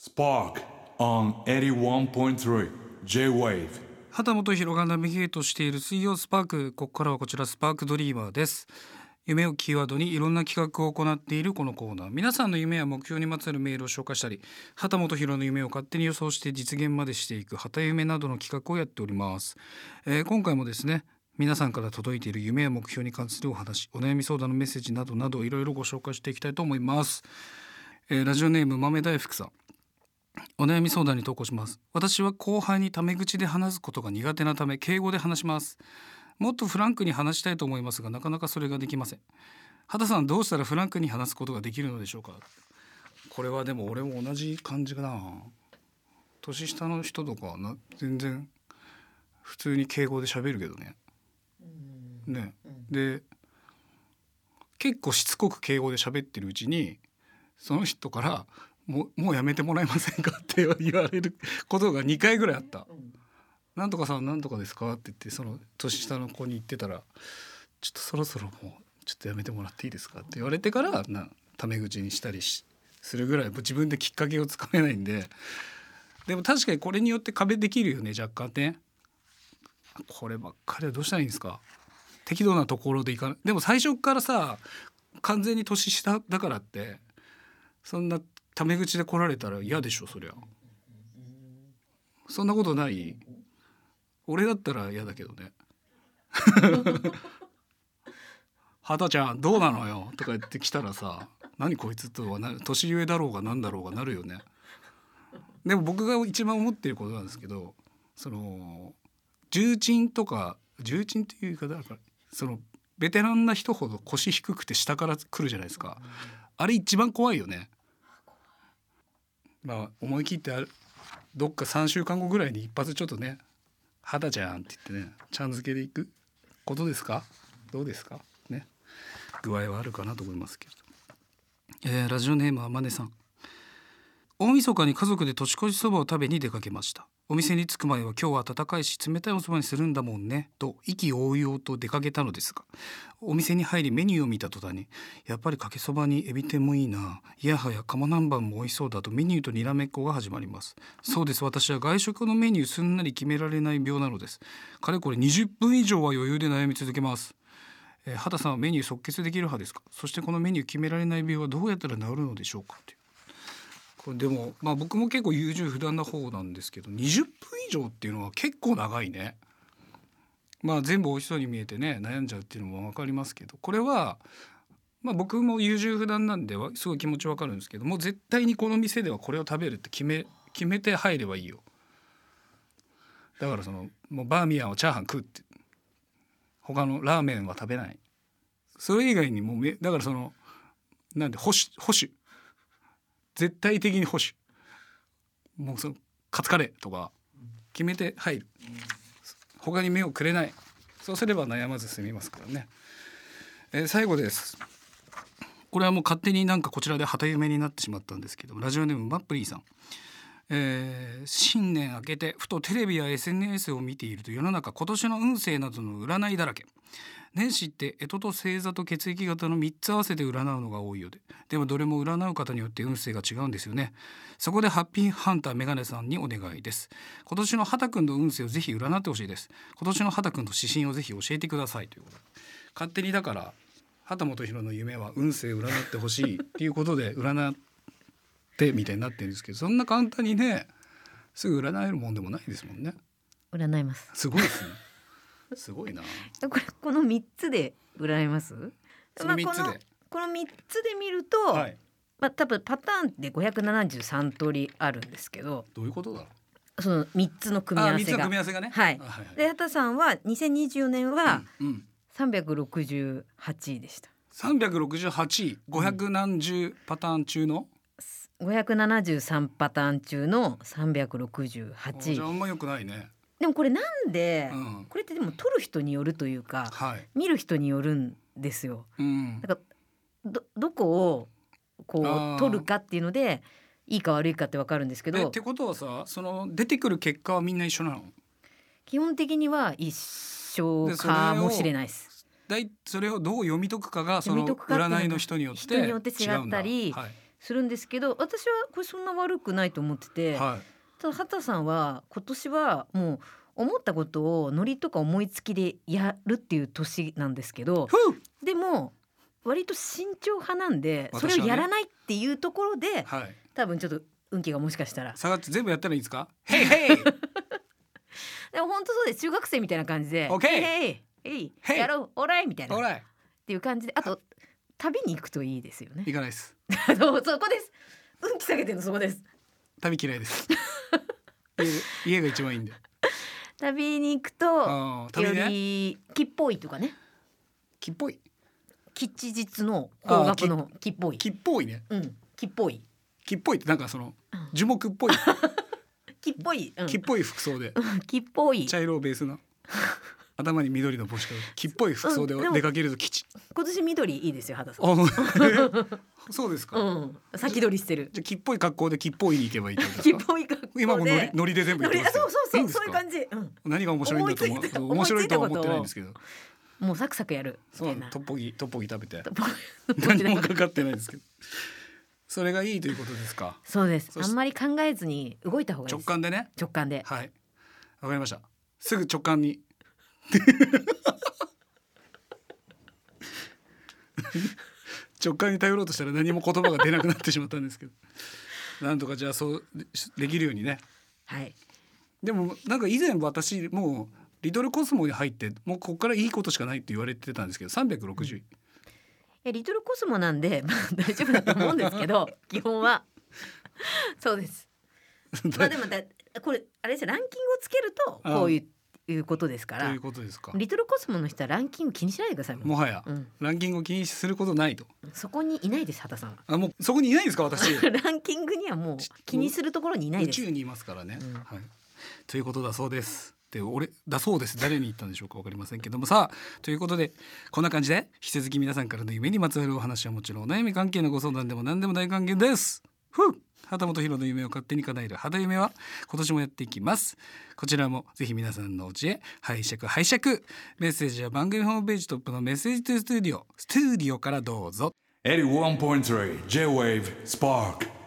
Spark on 81.3 J-Wave. 畑本博がナビゲートしている水曜スパークここからはこちらスパークドリーマーです。夢をキーワードにいろんな企画を行っているこのコーナー。皆さんの夢や目標にまつわるメールを紹介したり畑本博の夢を勝手に予想して実現までしていく畑夢などの企画をやっております、えー今回もですね皆さんから届いている夢や目標に関するお話お悩み相談のメッセージなどなどいろいろご紹介していきたいと思います、えーラジオネーム豆大福さん。お悩み相談に投稿します。私は後輩にタメ口で話すことが苦手なため敬語で話します。もっとフランクに話したいと思いますがなかなかそれができません。畑さんどうしたらフランクに話すことができるのでしょうか？これはでも俺も同じ感じかな。年下の人とかはな全然普通に敬語で喋るけどね。ね。で結構しつこく敬語で喋ってるうちにその人からもうもうやめてもらえませんかって言われることが2回ぐらいあった。なんとかさんなんとかですかって言ってその年下の子に言ってたらちょっとそろそろもうちょっとやめてもらっていいですかって言われてからなタメ口にしたりしするぐらい自分できっかけをつかめないんで。でも確かにこれによって壁できるよね若干ね。こればっかりはどうしたらいいんですか。適度なところでいかない。でも最初からさ完全に年下だからってそんなタメ口で来られたら嫌でしょそりゃ。そんなことない。俺だったら嫌だけどね「畑ちゃんどうなのよ」とか言ってきたらさ「何こいつ」とはな年上だろうが何だろうがなるよね。でも僕が一番思ってることなんですけどその重鎮とか重鎮っていう言い方だからそのベテランな人ほど腰低くて下から来るじゃないですか、あれ一番怖いよね。まあ思い切ってあるどっか3週間後ぐらいに一発ちょっとね「肌じゃん」って言ってねちゃん付けでいくことですか？どうですか？ね。具合はあるかなと思いますけど、えーラジオネームはまねさん。大晦日に家族で年越しそばを食べに出かけました。お店に着く前は今日は暖かいし冷たいおそばにするんだもんねと意気揚々と出かけたのですがお店に入りメニューを見た途端にやっぱりかけそばにエビ天もいいないやはや鴨南蛮も美味しそうだとメニューとにらめっこが始まります。そうです私は外食のメニューすんなり決められない病なのです。かれこれ20分以上は余裕で悩み続けます。えー畑さんはメニュー即決できる派ですか？そしてこのメニュー決められない病はどうやったら治るのでしょうか？という。これでもまあ僕も結構優柔不断な方なんですけど20分以上っていうのは結構長いね。まあ全部美味しそうに見えてね悩んじゃうっていうのも分かりますけどこれはまあ僕も優柔不断なんですごい気持ちわかるんですけどもう絶対にこの店ではこれを食べるって決め決めて入ればいいよ。だからそのもうバーミヤンはチャーハン食うって他のラーメンは食べない。それ以外にもうだからそのなんで保守保守。絶対的に保守。もうそのカツカレーとか決めて入る他に目をくれない。そうすれば悩まず済みますからね、えー最後です。これはもう勝手になんかこちらで旗夢になってしまったんですけどラジオネームマップリーさん。えー新年明けてふとテレビや SNS を見ていると世の中今年の運勢などの占いだらけ。年始って干支と星座と血液型の3つ合わせて占うのが多いようで。でもどれも占う方によって運勢が違うんですよね。そこでハッピーハンターメガネさんにお願いです。今年の畑くんの運勢をぜひ占ってほしいです。今年の畑くんの指針をぜひ教えてくださいということで。勝手にだから畑本博の夢は運勢を占ってほしいっていうことで占ってみたいになってるんですけどそんな簡単にねすぐ占えるもんでもないですもんね。占います。すごいですね。すごいな。これこの三つで占います？その3つで、まあこの三つで見ると、はい。まあ多分パターンって573通りあるんですけどどういうことだろう？その三つの組み合わせが。組み合わせがね。はい。あはいはい。で畑さんは2024年はうんうん。368位でした、368位500何十パターン中の、573パターン中のあ368位じゃああんま良くないね。でもこれなんで、うん。これってでも撮る人によるというかはい。見る人によるんですよ。うん。なんかどどこをこう取るかっていうのでいいか悪いかってわかるんですけど。えってことはさその出てくる結果はみんな一緒なの？基本的には一緒かもしれないです。だいそれをどう読み解くかがその占いの人によって人によって違ったり違うんだはいするんですけど私はこれそんな悪くないと思ってて、はい。ただ畑さんは今年はもう思ったことをノリとか思いつきでやるっていう年なんですけどでも割と慎重派なんで、ね。それをやらないっていうところではい。多分ちょっと運気がもしかしたら。下がって全部やったらいいですか？ヘイヘイ。でも本当そうです。中学生みたいな感じで「OK へいへいへいへいやろうオーライ」みたいな。っオーライ。ていう感じであと旅に行くといいですよね。行かないです。そうそこです。運気下げてるのそこです。旅嫌いです。家家が一番いいんで。旅に行くとね。り木っぽいとかね。木っぽい。吉日の方角の木っぽい。木っぽいね。うん木っぽい。木っぽいってなんかその樹木っぽい。木っぽい、うん。木っぽい服装で。木っぽい。茶色をベースの。頭に緑の帽子かぶって木っぽい服装で出かけると吉今年緑いいですよ肌さん。あ そうですか、うん。先取りしてる。じゃあ木っぽい格好で木っぽいに行けばいい木っぽい格好で。今もノリノリで全部そうそうそうそういう感じ、うん、何が面白いんだと思う？面白いとは思ってないんですけど。もうサクサクやる。みそうトッポギトッポギ食べて。何もかかってないですけど。それがいいということですか？そうです。あんまり考えずに動いた方がいい直感でね。直感で。はい。わかりました。すぐ直感に 直感に頼ろうとしたら何も言葉が出なくなってしまったんですけど。なんとかじゃあそうでできるようにね。はい。でもなんか以前私もうリトルコスモに入ってもうここからいいことしかないって言われてたんですけど360位。えリトルコスモなんで、まあ、大丈夫だと思うんですけど 基本は。そうです。まあでもだこれあれですよ。ランキングをつけるとこういういうことですから。ということですか。リトルコスモの人はランキング気にしないでください。もはや、うん。ランキングを気にすることないと。そこにいないです畑さんは。あもうそこにいないんですか私。ランキングにはもう気にするところにいないです。宇宙にいますからね、うん。はい、ということだそうです。で俺だそうです。誰に言ったんでしょうかわかりませんけども。さあということでこんな感じで引き続き皆さんからの夢にまつわるお話はもちろんお悩み関係のご相談でも何でも大歓迎です。ふう旗本博の夢を勝手に叶える肌夢は今年もやっていきます。こちらもぜひ皆さんのお知恵拝借拝借。メッセージは番組ホームページトップのメッセージトゥースタジオスタジオからどうぞ。81.3 J-Wave Spark